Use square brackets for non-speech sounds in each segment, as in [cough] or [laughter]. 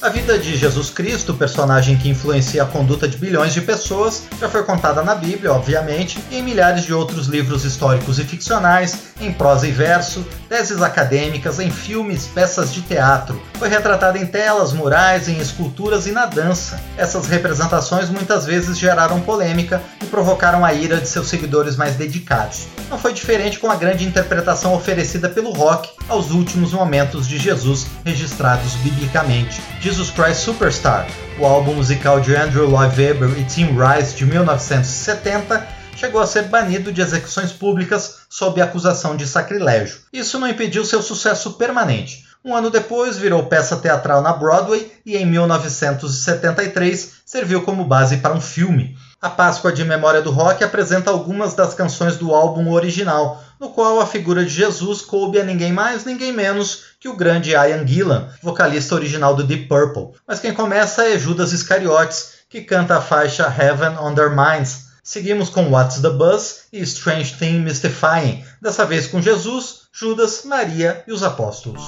A vida de Jesus Cristo, personagem que influencia a conduta de bilhões de pessoas, já foi contada na Bíblia, obviamente, e em milhares de outros livros históricos e ficcionais, em prosa e verso, teses acadêmicas, em filmes, peças de teatro. Foi retratada em telas, murais, em esculturas e na dança. Essas representações muitas vezes geraram polêmica e provocaram a ira de seus seguidores mais dedicados. Não foi diferente com a grande interpretação oferecida pelo rock aos últimos momentos de Jesus registrados biblicamente. Jesus Christ Superstar, o álbum musical de Andrew Lloyd Webber e Tim Rice de 1970, chegou a ser banido de execuções públicas sob acusação de sacrilégio. Isso não impediu seu sucesso permanente. Um ano depois, virou peça teatral na Broadway e, em 1973, serviu como base para um filme. A Páscoa de Memória do Rock apresenta algumas das canções do álbum original, no qual a figura de Jesus coube a ninguém mais, ninguém menos que o grande Ian Gillan, vocalista original do Deep Purple. Mas quem começa é Judas Iscariotes, que canta a faixa Heaven on Their Minds. Seguimos com What's the Buzz e Strange Thing Mystifying, dessa vez com Jesus, Judas, Maria e os apóstolos.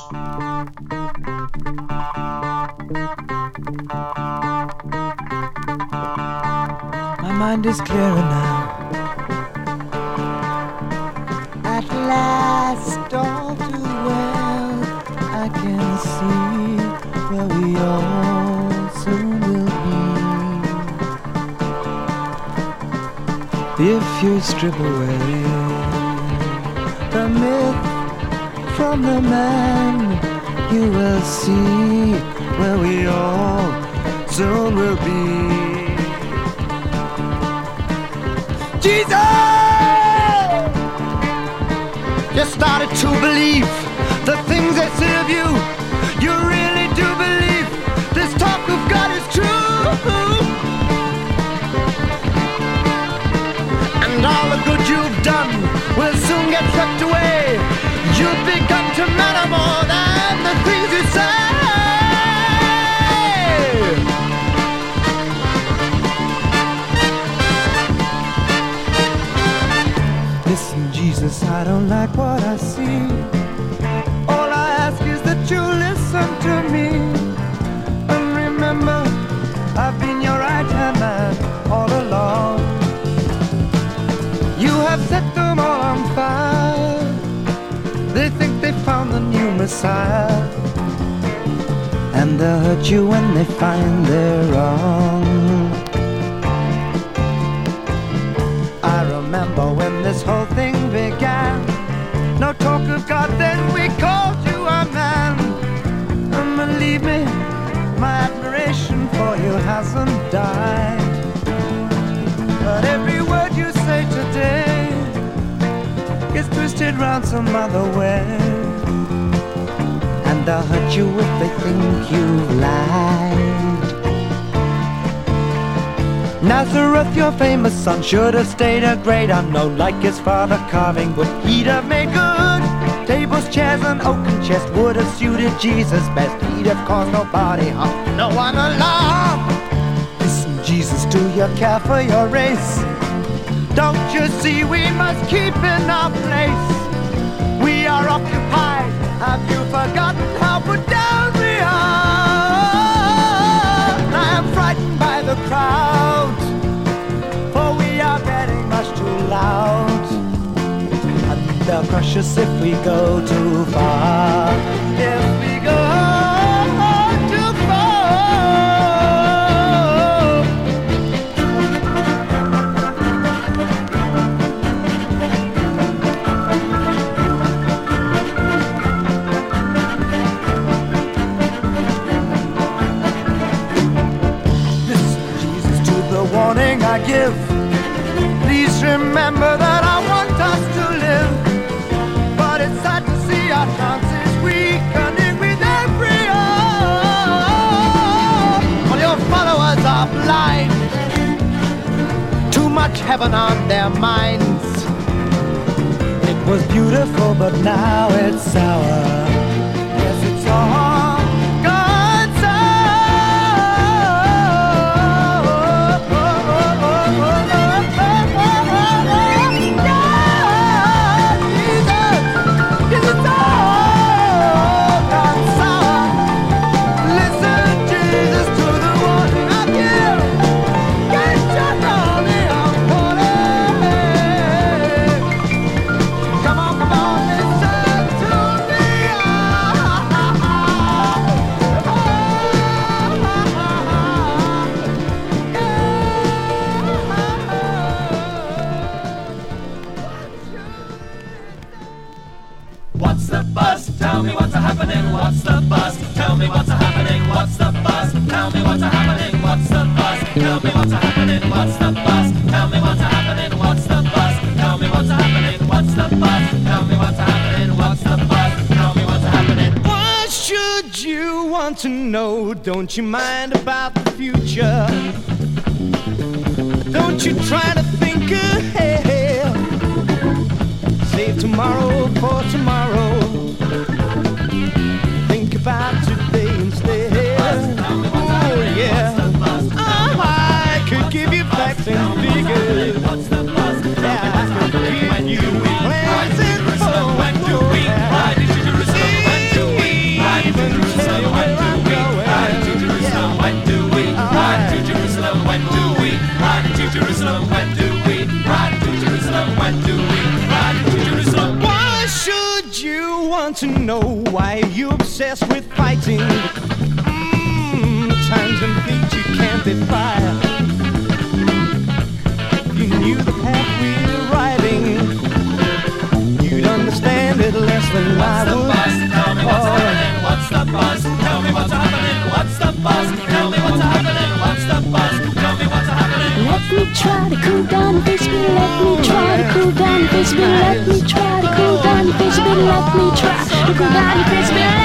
Mind is clearer now. At last, all too well, I can see where we all soon will be. If you strip away the myth from the man, you will see where we all soon will be. Jesus! You started to believe the things they serve you. You really do believe this talk of God is true. And all the good you've done will soon get swept away. You've begun to matter more than the things I don't like what I see. All I ask is that you listen to me. And remember, I've been your right hand man all along. You have set them all on fire. They think they found the new Messiah. And they'll hurt you when they find they're wrong. Then we called you a man. And believe me, my admiration for you hasn't died. But every word you say today gets twisted round some other way. And they'll hurt you if they think you've lied. Nazareth, your famous son, should have stayed a great unknown like his father carving wood. He'd have made good. Tables, chairs, and oaken chest would have suited Jesus best. He'd have caused nobody harm, no one alarm. Listen, Jesus, do you care for your race? Don't you see we must keep in our place? We are occupied. Have you forgotten how put down we are? I am frightened by the crowd, for we are getting much too loud. They'll crush us if we go too far. If we go too far. Listen, Jesus, to the warning I give. Please remember much heaven on their minds. It was beautiful, but now it's sour. Don't you mind? me try to cool down, baby. Let me try to cool down, baby. Let me try to cool down, baby. Let me try to cool down, baby.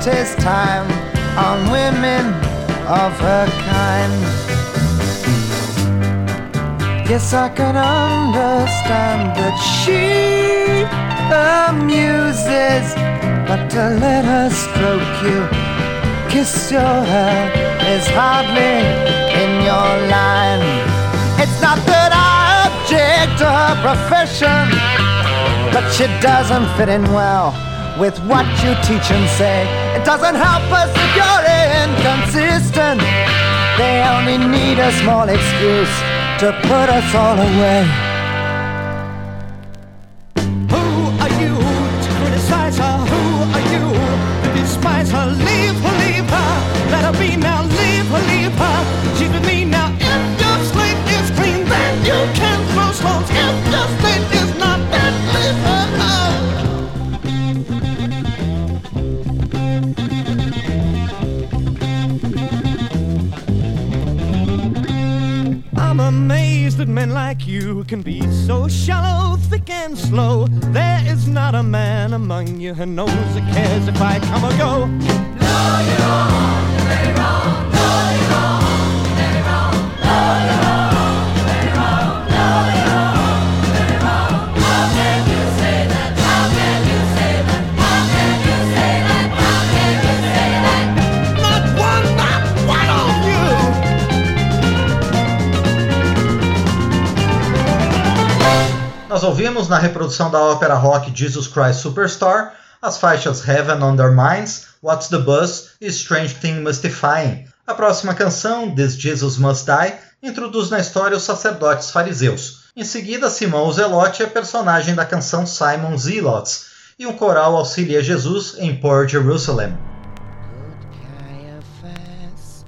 waste his time on women of her kind. Yes, I can understand that she amuses, but to let her stroke you, kiss your hair, is hardly in your line. It's not that I object to her profession, but she doesn't fit in well with what you teach and say. It doesn't help us if you're inconsistent. They only need a small excuse to put us all away. you, who knows, who cares if I come or go? Na reprodução da ópera rock Jesus Christ Superstar as faixas Heaven on Their Minds, What's the Buzz e Strange Thing Mystifying. A próxima canção, This Jesus Must Die, introduz na história os sacerdotes fariseus. Em seguida, Simão Zelote é personagem da canção Simon Zelots, e um coral auxilia Jesus em Poor Jerusalem. Caiaphas,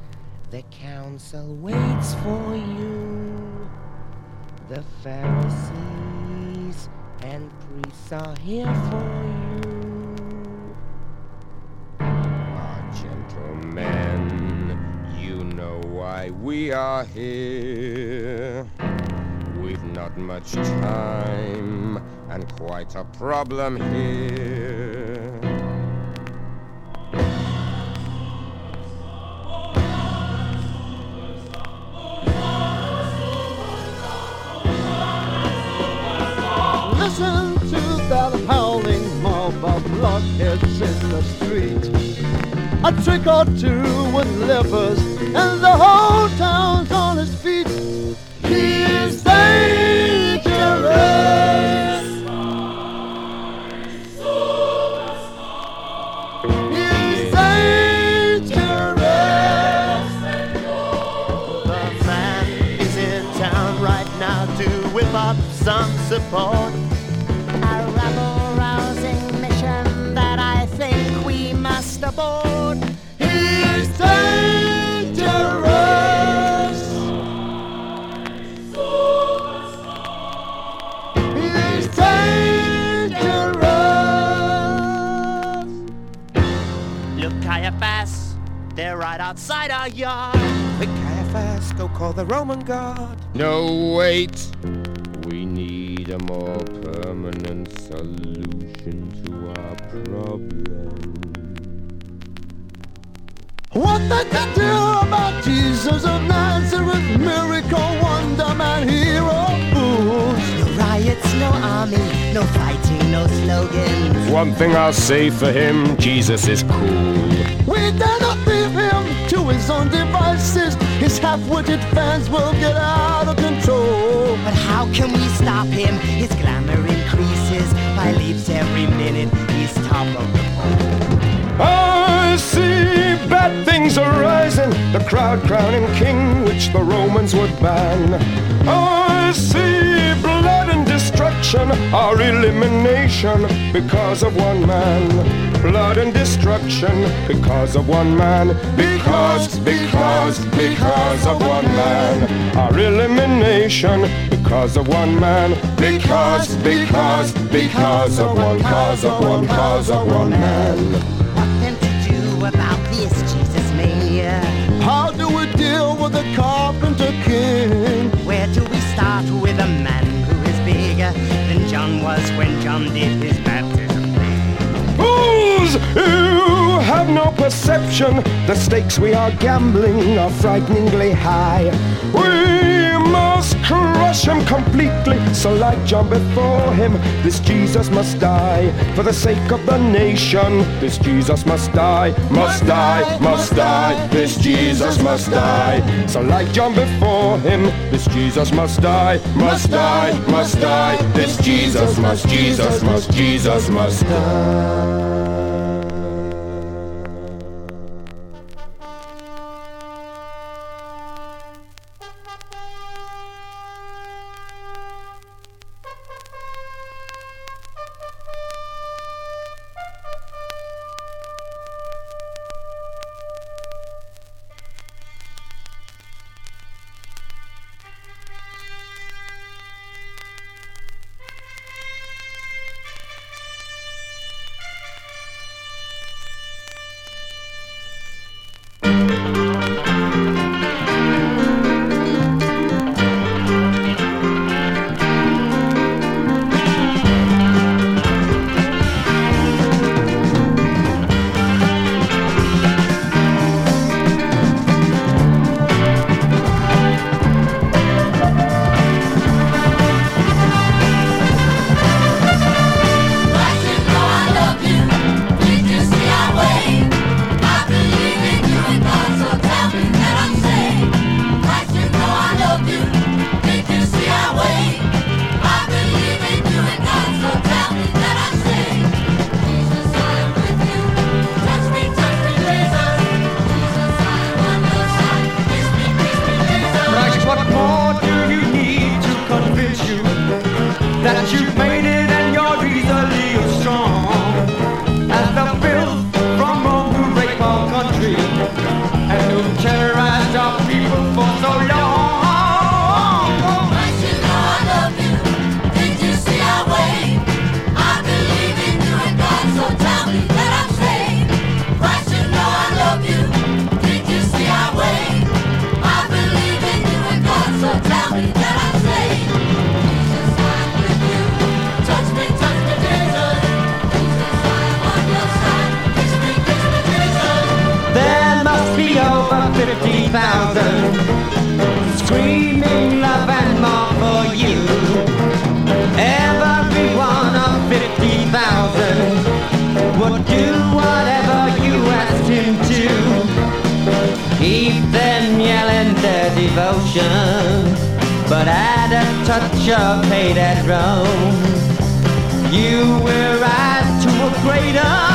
are here for you. Ah, gentlemen, you know why we are here. We've not much time and quite a problem here. Blockheads in the street. A trick or two with lepers, and the whole town's they're right outside our yard. Quick, Caiaphas, go call the Roman guard. No, wait. We need a more permanent solution to our problem. What they can do about Jesus of Nazareth, miracle, wonder man, hero, fools. No riots, no army, no fighting, no slogans. One thing I'll say for him Jesus is cool. We his own devices. His half-witted fans will get out of control. But how can we stop him? His glamour increases by leaps every minute. He's top of the I see bad things arising, the crowd crowning king, which the Romans would ban. I see blood and destruction, our elimination because of one man. Blood and destruction because of one man. Because, because, because of one man. Our elimination because of one man. Because, because, because of one cause of one cause of one man. What then to do about this Jesus mania? How do we deal with the carpenter king? Where do we start with a man who is bigger than John was when John did his baptism? Fools! You have no perception. The stakes we are gambling are frighteningly high. We must crush him completely. So, like John before him, this Jesus must die. For the sake of the nation, this Jesus must die, must die, must die. This Jesus must die. So, like John before him, this Jesus must die, must die, must die. This Jesus must, Jesus must, Jesus must die. Devotion, but add a touch of hate at Rome. You will rise to a greater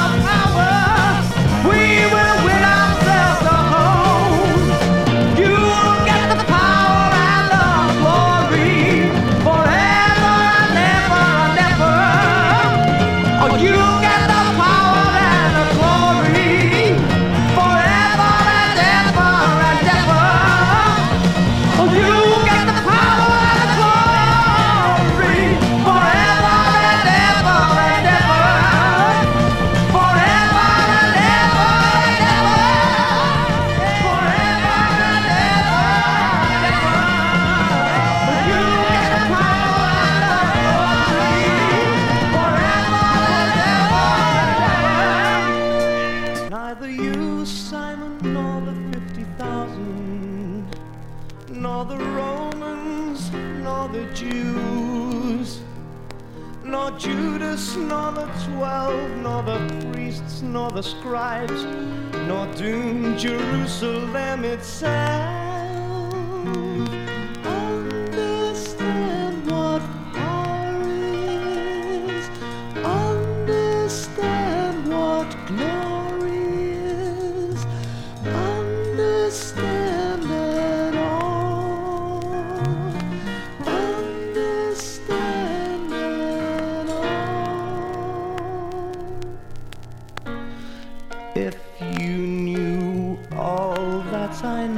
Jerusalem itself.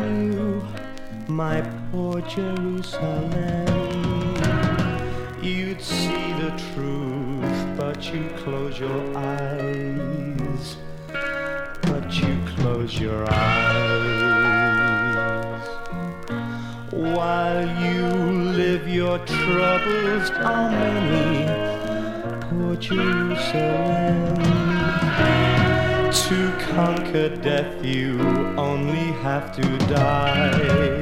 Knew, my poor Jerusalem, you'd see the truth, but you close your eyes. But you close your eyes. While you live, your troubles are many. Poor Jerusalem. To conquer death, you only have to die.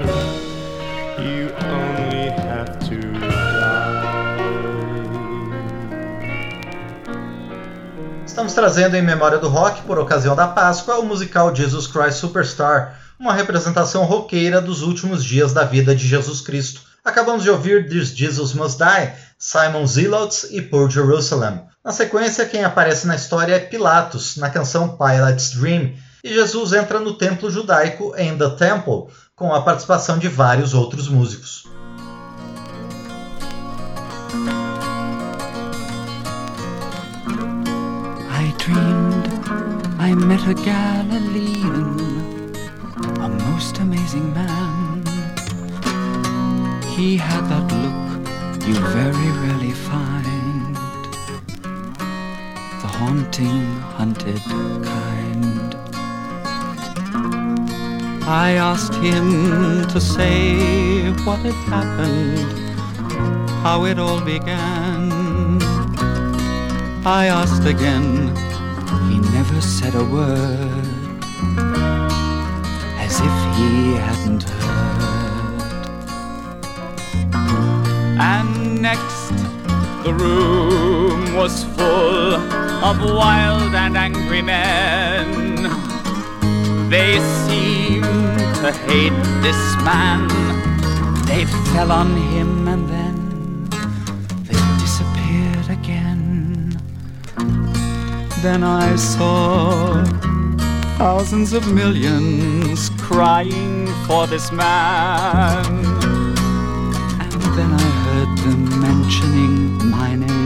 You only have to die. Estamos trazendo em memória do rock, por ocasião da Páscoa, o musical Jesus Christ Superstar, uma representação roqueira dos últimos dias da vida de Jesus Cristo. Acabamos de ouvir This Jesus Must Die, Simon Zealots e Poor Jerusalem. Na sequência, quem aparece na história é Pilatos, na canção Pilate's Dream, e Jesus entra no templo judaico em The Temple, com a participação de vários outros músicos. I dreamed I met a Galilean, a most amazing man. He had that look you very rarely find, haunting, hunted kind. I asked him to say what had happened, how it all began. I asked again, he never said a word, as if he hadn't heard. And next, the room was full of wild and angry men. They seemed to hate this man. They fell on him and then they disappeared again. Then I saw thousands of millions crying for this man. And then I heard them mentioning my My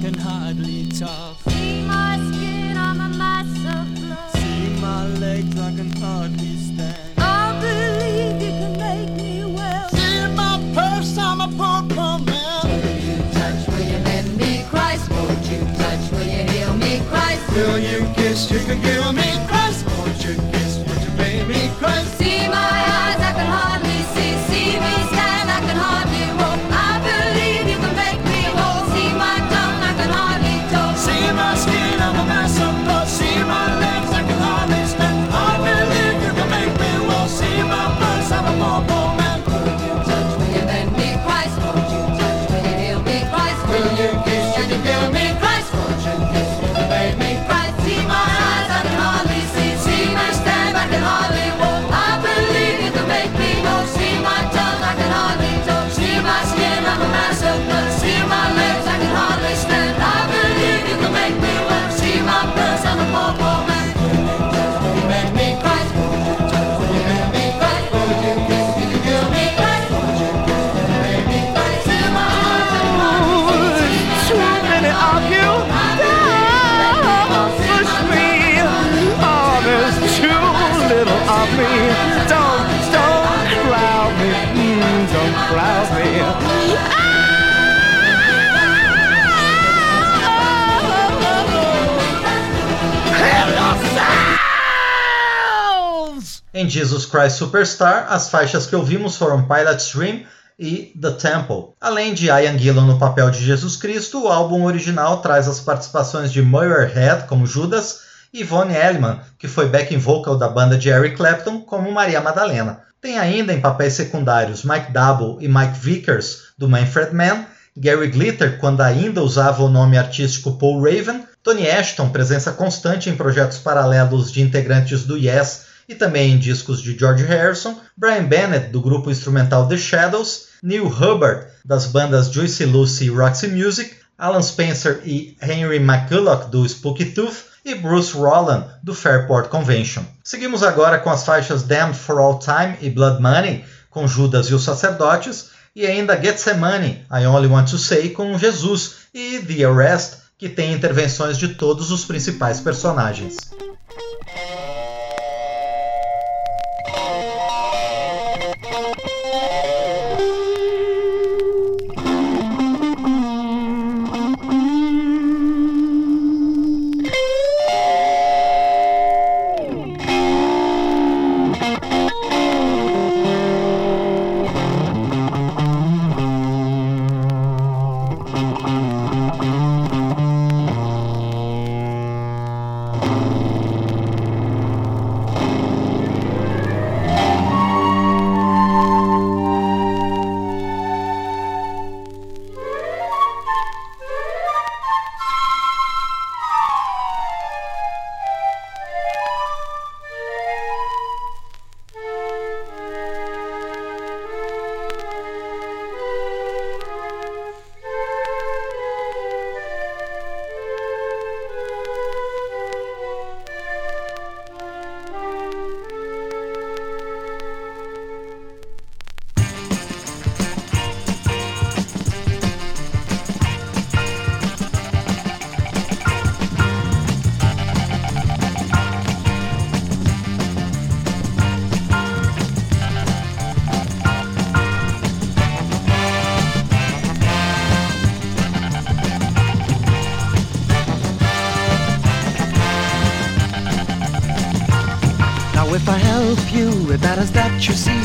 can hardly talk. See my skin, I'm a mass of blood. See my legs, I can hardly stand. I believe you can make me well. See my purse, I'm a poor, poor man. Will you touch, will you lend me Christ? Won't you touch, will you heal me Christ? Will you kiss, you can give me Christ. Won't you kiss, would you pay me Christ? See my Me. Em Jesus Christ Superstar, as faixas que ouvimos foram Pilot's Dream e The Temple. Além de Ian Gillan no papel de Jesus Cristo, o álbum original traz as participações de Motorhead como Judas e Von Elliman, que foi backing vocal da banda de Eric Clapton, como Maria Madalena. Tem ainda em papéis secundários Mike Double e Mike Vickers, do Manfred Mann, Gary Glitter, quando ainda usava o nome artístico Paul Raven, Tony Ashton, presença constante em projetos paralelos de integrantes do Yes e também em discos de George Harrison, Brian Bennett, do grupo instrumental The Shadows, Neil Hubbard, das bandas Juicy Lucy e Roxy Music, Alan Spencer e Henry McCulloch, do Spooky Tooth, e Bruce Rowland, do Fairport Convention. Seguimos agora com as faixas Damned for All Time e Blood Money, com Judas e os Sacerdotes, e ainda Gethsemane, I Only Want to Say, com Jesus, e The Arrest, que tem intervenções de todos os principais personagens. You see.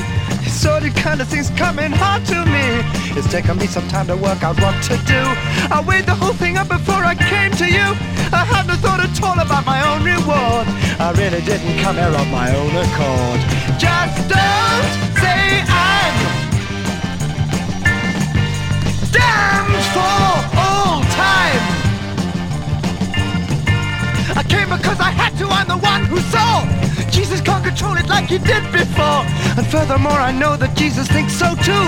Sort of kind of things coming hard to me. It's taken me some time to work out what to do. I weighed the whole thing up before I came to you. I had no thought at all about my own reward. I really didn't come here on my own accord. Just don't say I'm damned for all time. I came because I had to, I'm the one who saw. Jesus can't control it like he did before. And furthermore, I know that Jesus thinks so too.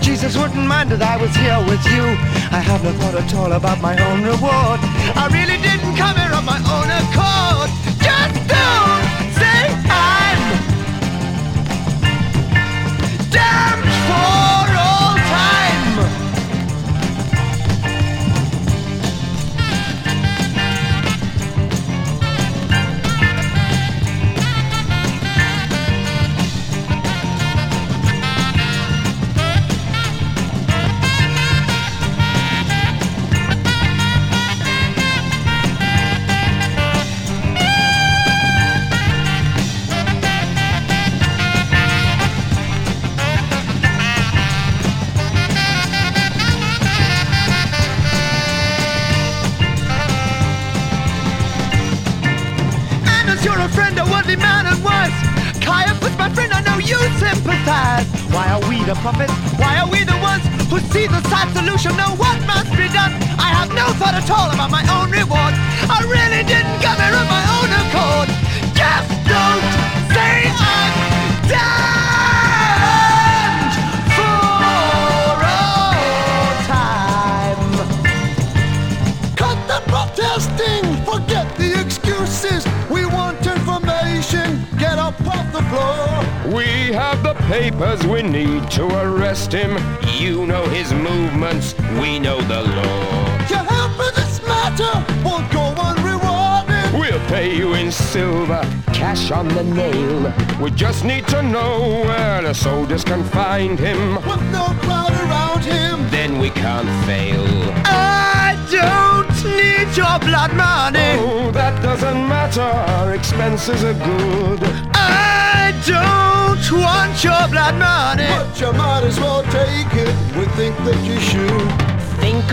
Jesus wouldn't mind that I was here with you. I have no thought at all about my own reward. I really didn't come here on my own accord. At all about my own reward. I really didn't come here on my own accord. Just don't say I'm damned for all time. Cut the protesting, forget the excuses. We want information, get up off the floor. We have the papers we need to arrest him. You know his movements, we know the law. Your help in this matter won't go unrewarded. We'll pay you in silver, cash on the nail. We just need to know where the soldiers can find him. With no crowd around him, Then we can't fail. I don't need your blood money. Oh, that doesn't matter, our expenses are good. I don't want your blood money. but you might as well take it. We think that you should. Think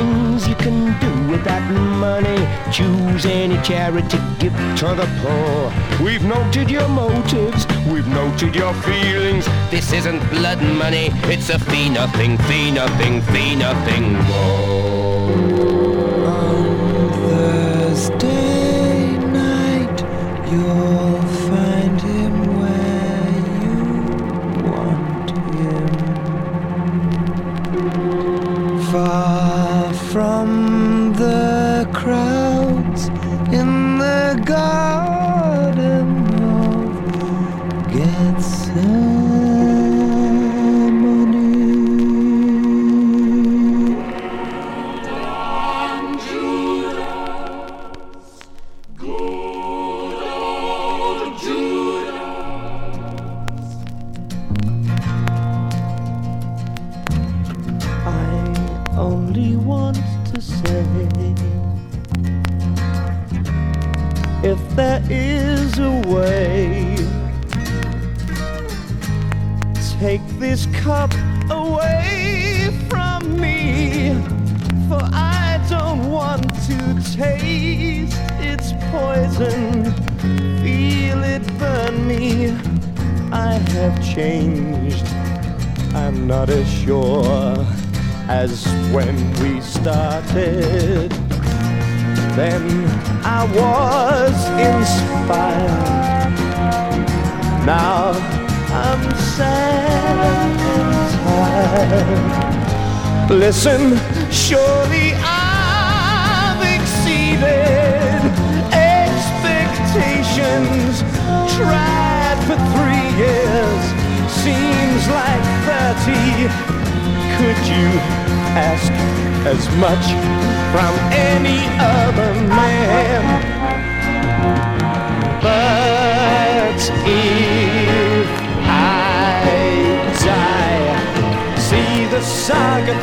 things you can do with that money. Choose any charity, give to the poor. We've noted your motives, we've noted your feelings. This isn't blood money, it's a fee nothing, fee nothing, fee nothing more.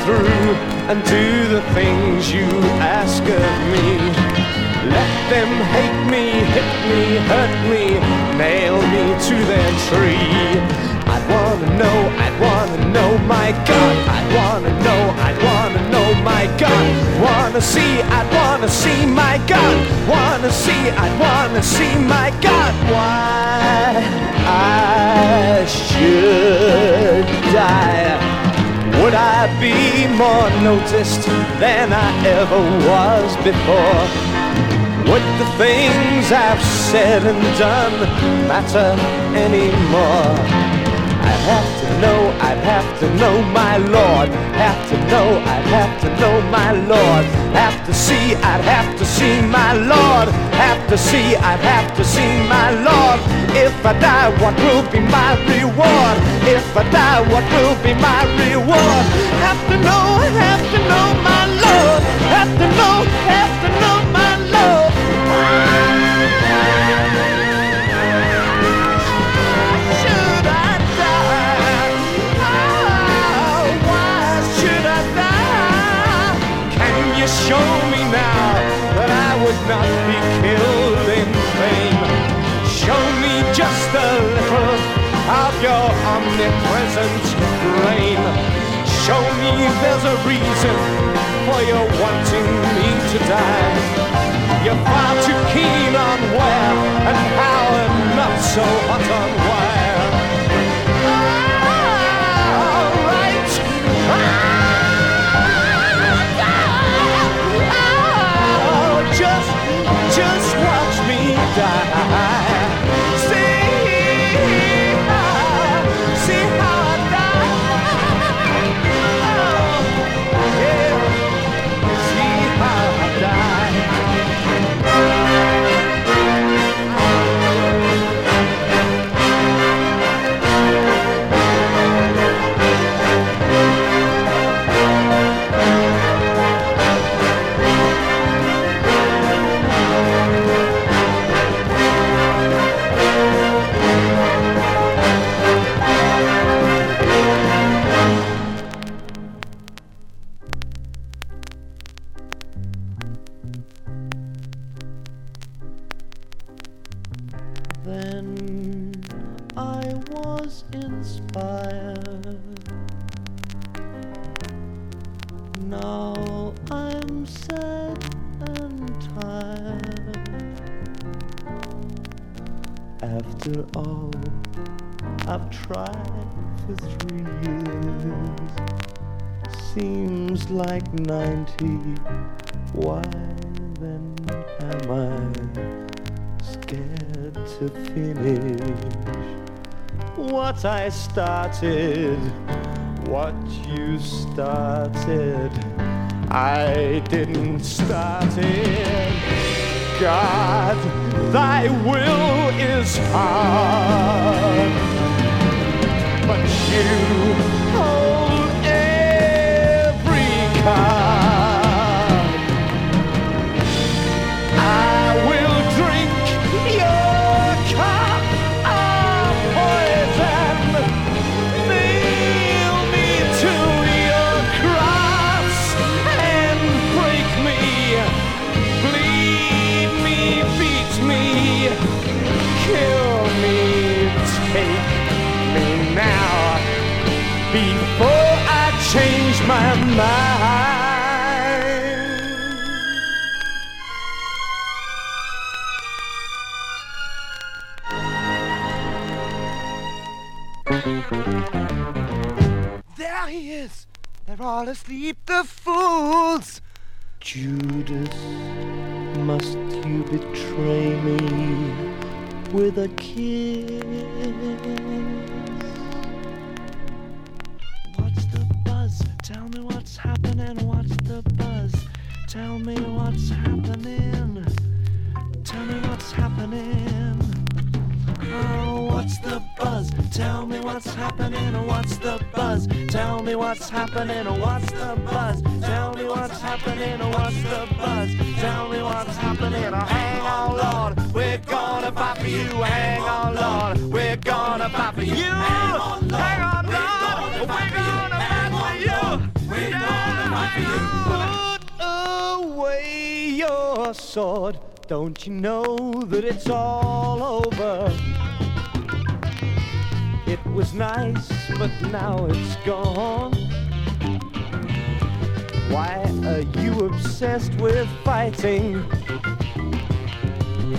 Through and do the things you ask of me. Let them hate me, hit me, hurt me, nail me to their tree. I'd wanna know, I'd wanna know, my God. I'd wanna know, I'd wanna know, my God. Wanna see, I'd wanna see, my God. Wanna see, I'd wanna see, my God. Why I should die. Would I be more noticed than I ever was before? Would the things I've said and done matter anymore? I'd have to know, I'd have to know my Lord. Have to know, I'd have to know my Lord. Have to see, I'd have to see my Lord. Have to see, I'd have to see my Lord. If I die, what will be my reward? If I die, what will be my reward? Have to know, have to know my Lord. Have to know, have to know my Lord. Be killed in vain? Show me just a little of your omnipresent brain. Show me there's a reason for your wanting me to die. You're far too keen on where and how and not so hot on I started? What you started, I didn't start it. God, thy will is hard, but you They're all asleep, the fools! Judas, must you betray me with a kiss? What's the buzz? Tell me what's happening. What's the buzz? Tell me what's happening. Tell me what's happening. Oh, what's the buzz? Tell me what's happening. What's the buzz? Tell me what's happening. What's the buzz? Tell me what's happening. What's the buzz? Tell me what's happening. Hang on, Lord. We're gonna fight for you. Hang on, Lord. We're gonna fight for you. Hang on, Lord. We're gonna fight for you. We're gonna fight for you. Put away your sword. Don't you know that it's all over? Was nice, but now it's gone. Why are you obsessed with fighting?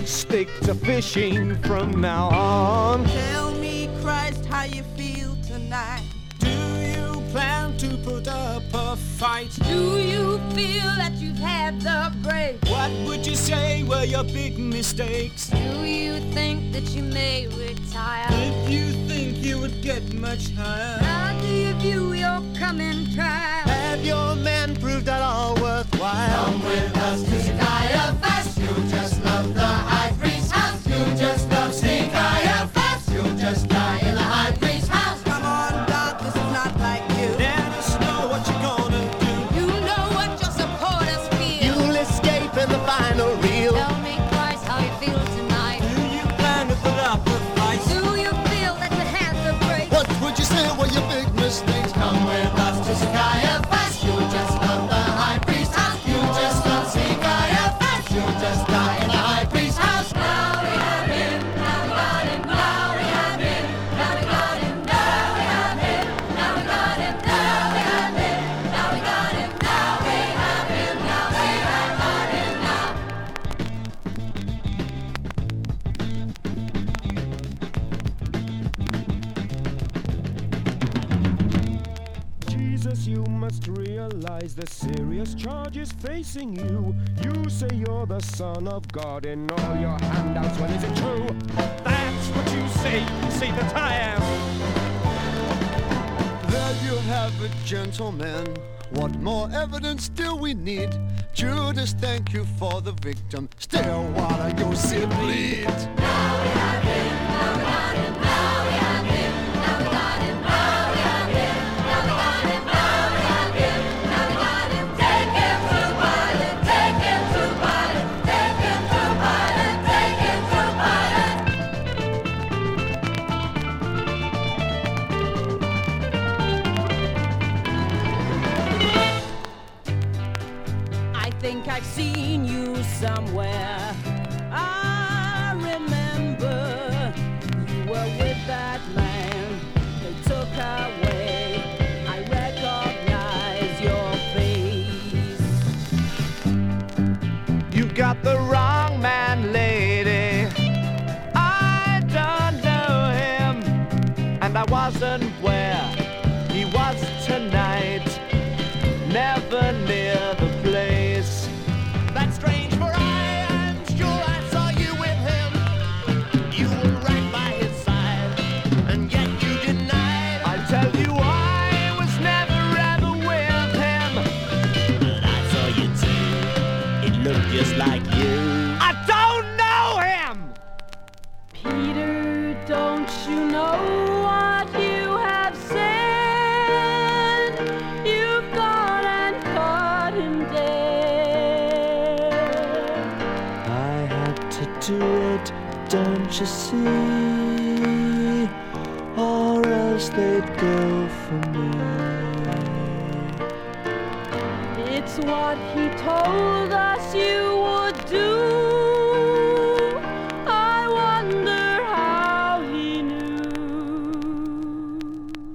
Stick to fishing from now on. Tell me, Christ, how you feel tonight. Do you plan to put up a fight? Do you feel that you've had the break? What would you say were your big mistakes? Do you think that you may retire? If you think you would get much higher, How do you view your coming trial? Have your men proved at all worthwhile? Come with us realize the serious charges facing you. You say you're the son of God in all your handouts. Well, is it true? That's what you say. You say that I am. There you have it, gentlemen. What more evidence do we need? Judas, thank you for the victim. Stillwater, you see bleed. Take somewhere.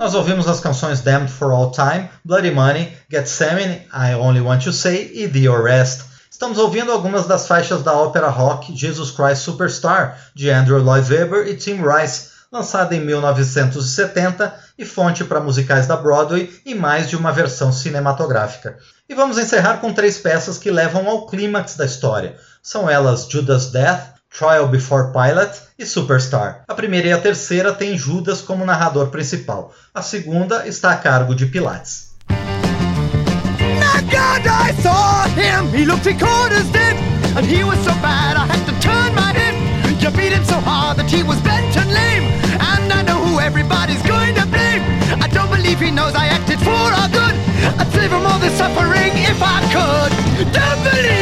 Nós ouvimos as canções Damned for All Time, Bloody Money, Gethsemane, I Only Want to Say e The Arrest. Estamos ouvindo algumas das faixas da ópera rock Jesus Christ Superstar, de Andrew Lloyd Webber e Tim Rice, lançada em 1970 e fonte para musicais da Broadway e mais de uma versão cinematográfica. E vamos encerrar com três peças que levam ao clímax da história. São elas Judas Death, Trial Before Pilot e Superstar. A primeira e a terceira têm Judas como narrador principal. A segunda está a cargo de Pilates. Don't believe.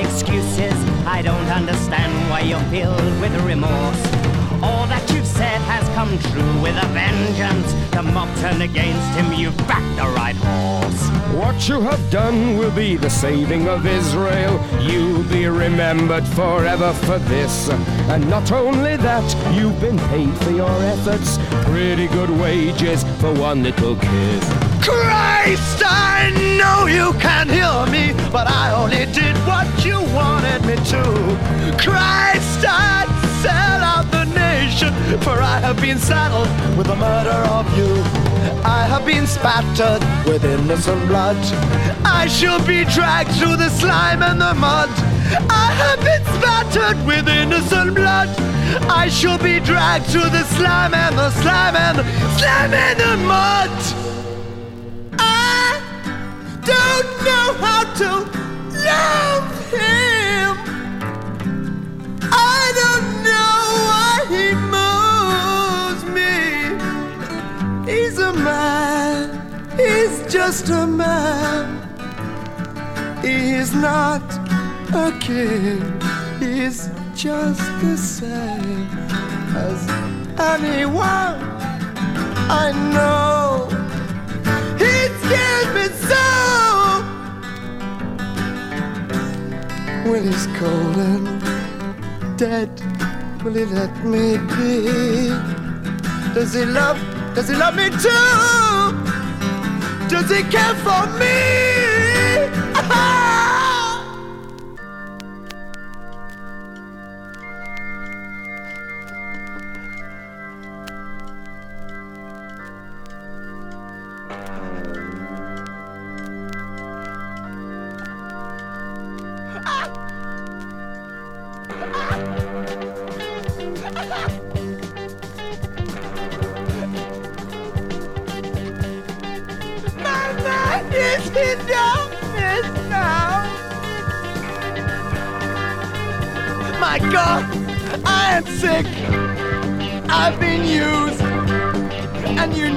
Excuses. I don't understand why you're filled with remorse. All that has come come true with a vengeance. The mob turned against him, you've backed the right horse. What you have done will be the saving of Israel. You'll be remembered forever for this. And not only that, you've been paid for your efforts. Pretty good wages for one little kiss. Christ, I know you can hear me, but I only did what you wanted me to. Christ, I'd sell out the nation, for I have been saddled with the murder of you. I have been spattered with innocent blood. I shall be dragged through the slime and the mud. I have been spattered with innocent blood. I shall be dragged through the slime and the slime and the slime and the mud. I don't know how to love him. Just a man. He's not a king. He's just the same as anyone I know. He scares me so. When he's cold and dead, will he let me be? Does he love? Does he love me too? Does he care for me? [laughs]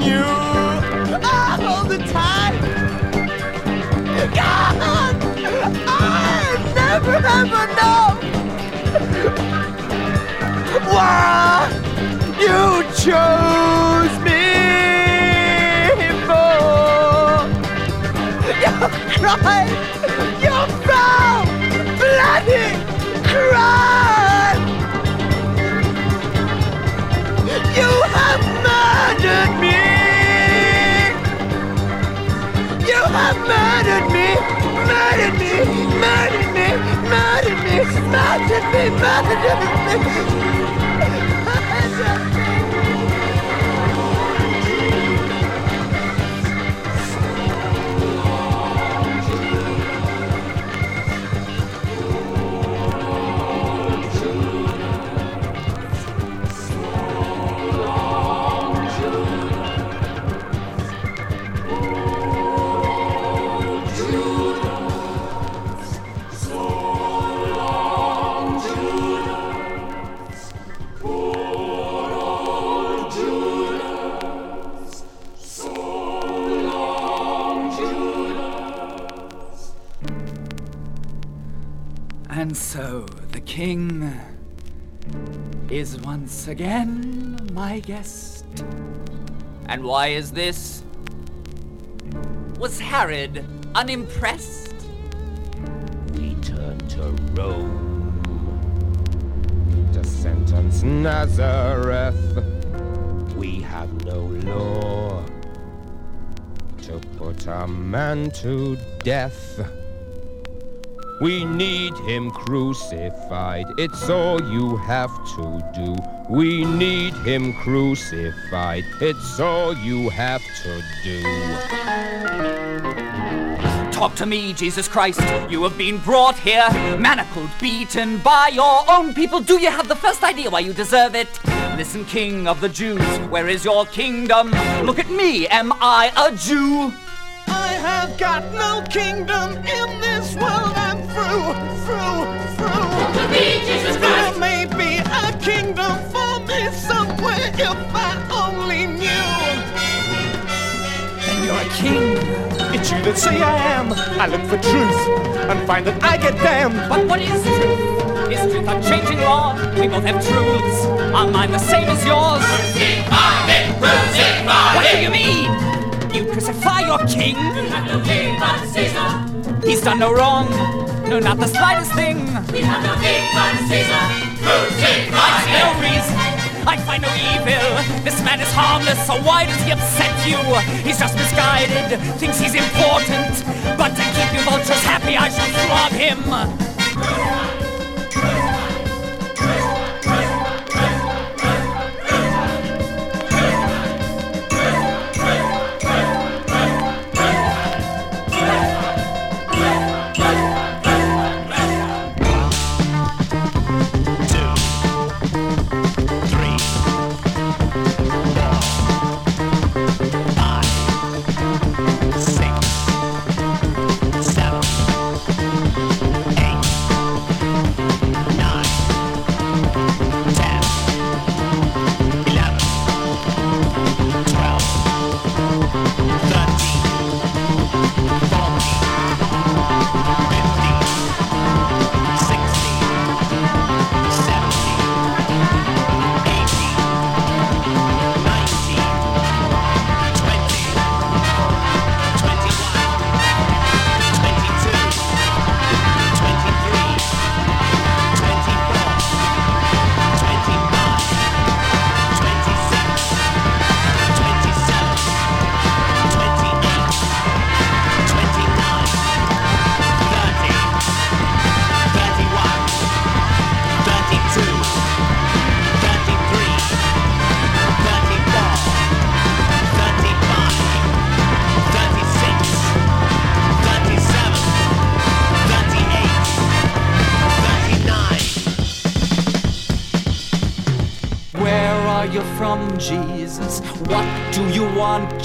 you all the time. God, I never ever know why you chose murdered me, murdered king is once again my guest. And why is this? Was Herod unimpressed? We turn to Rome to sentence Nazareth. We have no law to put a man to death. We need him crucified. It's all you have to do. We need him crucified. It's all you have to do. Talk to me, Jesus Christ. You have been brought here, manacled, beaten by your own people. Do you have the first idea why you deserve it? Listen, King of the Jews, where is your kingdom? Look at me, am I a Jew? I have got no kingdom in this world. I'm through, through, through. To me, Jesus Christ. There may be a kingdom for me somewhere if I only knew. And you're a king. It's you that say I am. I look for truth and find that I get damned. But what is truth? Is truth a changing law? We both have truths. Are mine the same as yours? Crucify me, crucify me. What do you mean? You crucify your king? He's done no wrong. No, not the slightest thing. We have no king but Caesar. I see no reason. I find no evil. This man is harmless, so why does he upset you? He's just misguided, thinks he's important. But to keep you vultures happy, I shall flog him.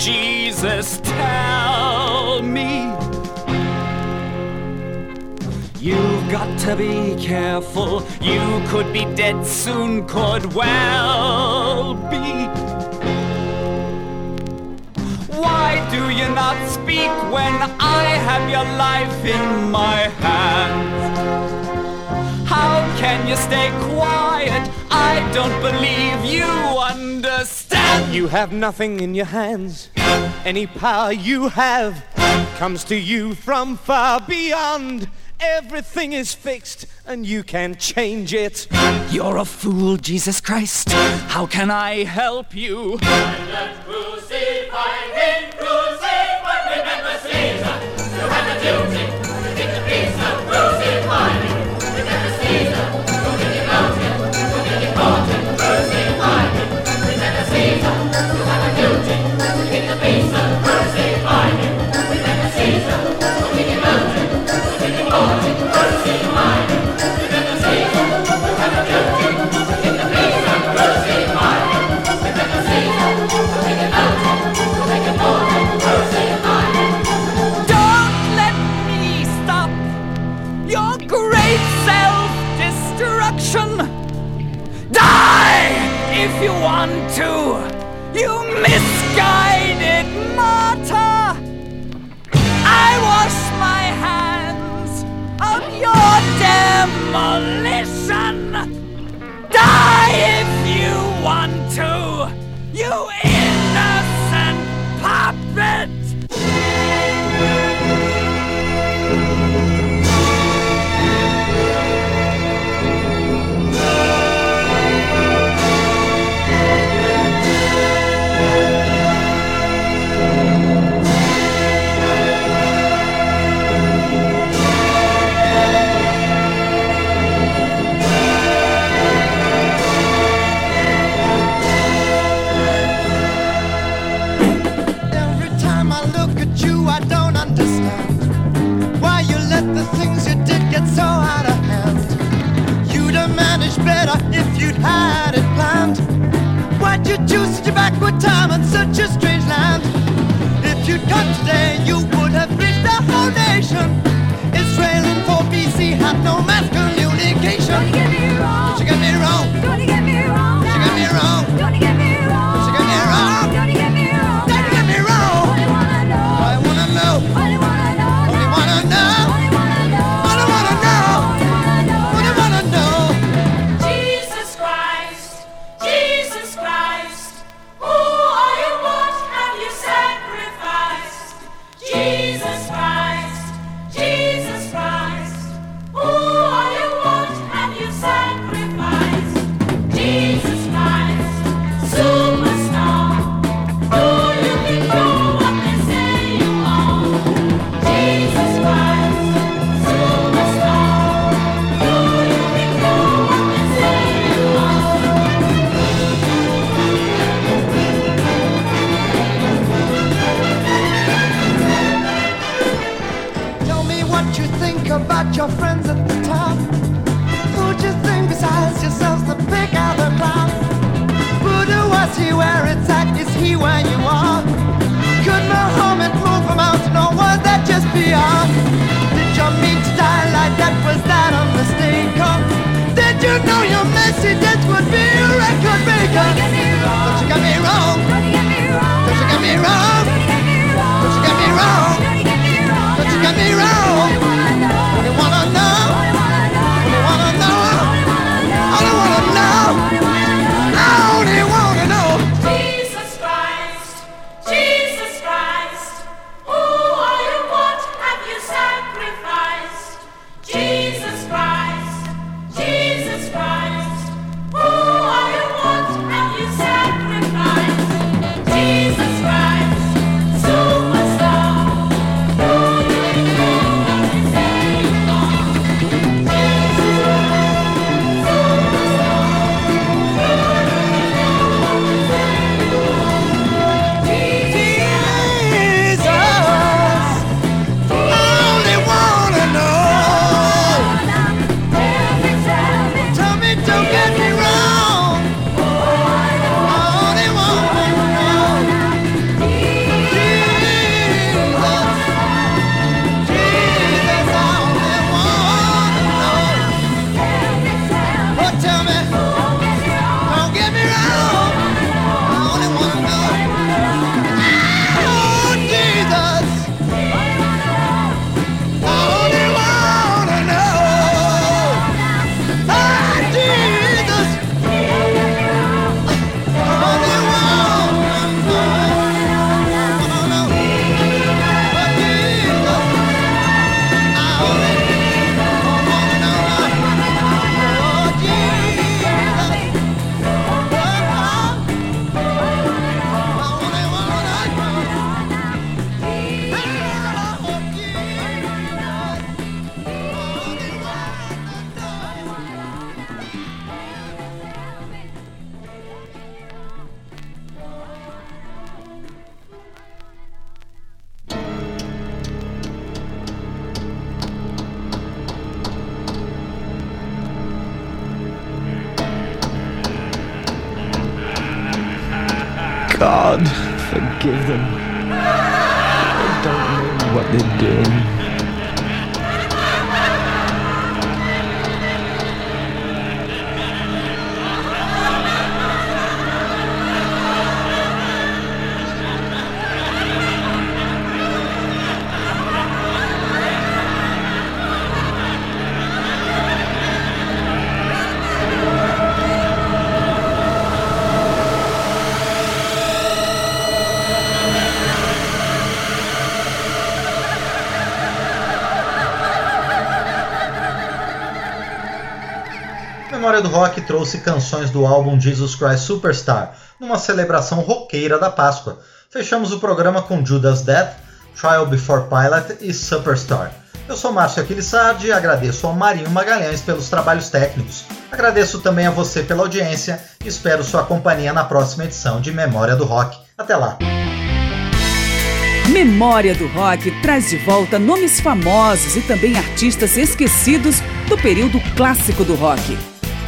Jesus? Tell me. You've got to be careful. You could be dead soon, could well be. Why do you not speak when I have your life in my hands? How can you stay quiet? I don't believe you have nothing in your hands. Any power you have comes to you from far beyond. Everything is fixed and you can change it. You're a fool, Jesus Christ. How can I help you? Don't God, forgive them. They don't know what they're doing. Rock trouxe canções do álbum Jesus Christ Superstar, numa celebração roqueira da Páscoa. Fechamos o programa com Judas Death, Trial Before Pilot e Superstar. Eu sou Márcio Aquilissardi e agradeço ao Marinho Magalhães pelos trabalhos técnicos. Agradeço também a você pela audiência e espero sua companhia na próxima edição de Memória do Rock. Até lá! Memória do Rock traz de volta nomes famosos e também artistas esquecidos do período clássico do rock.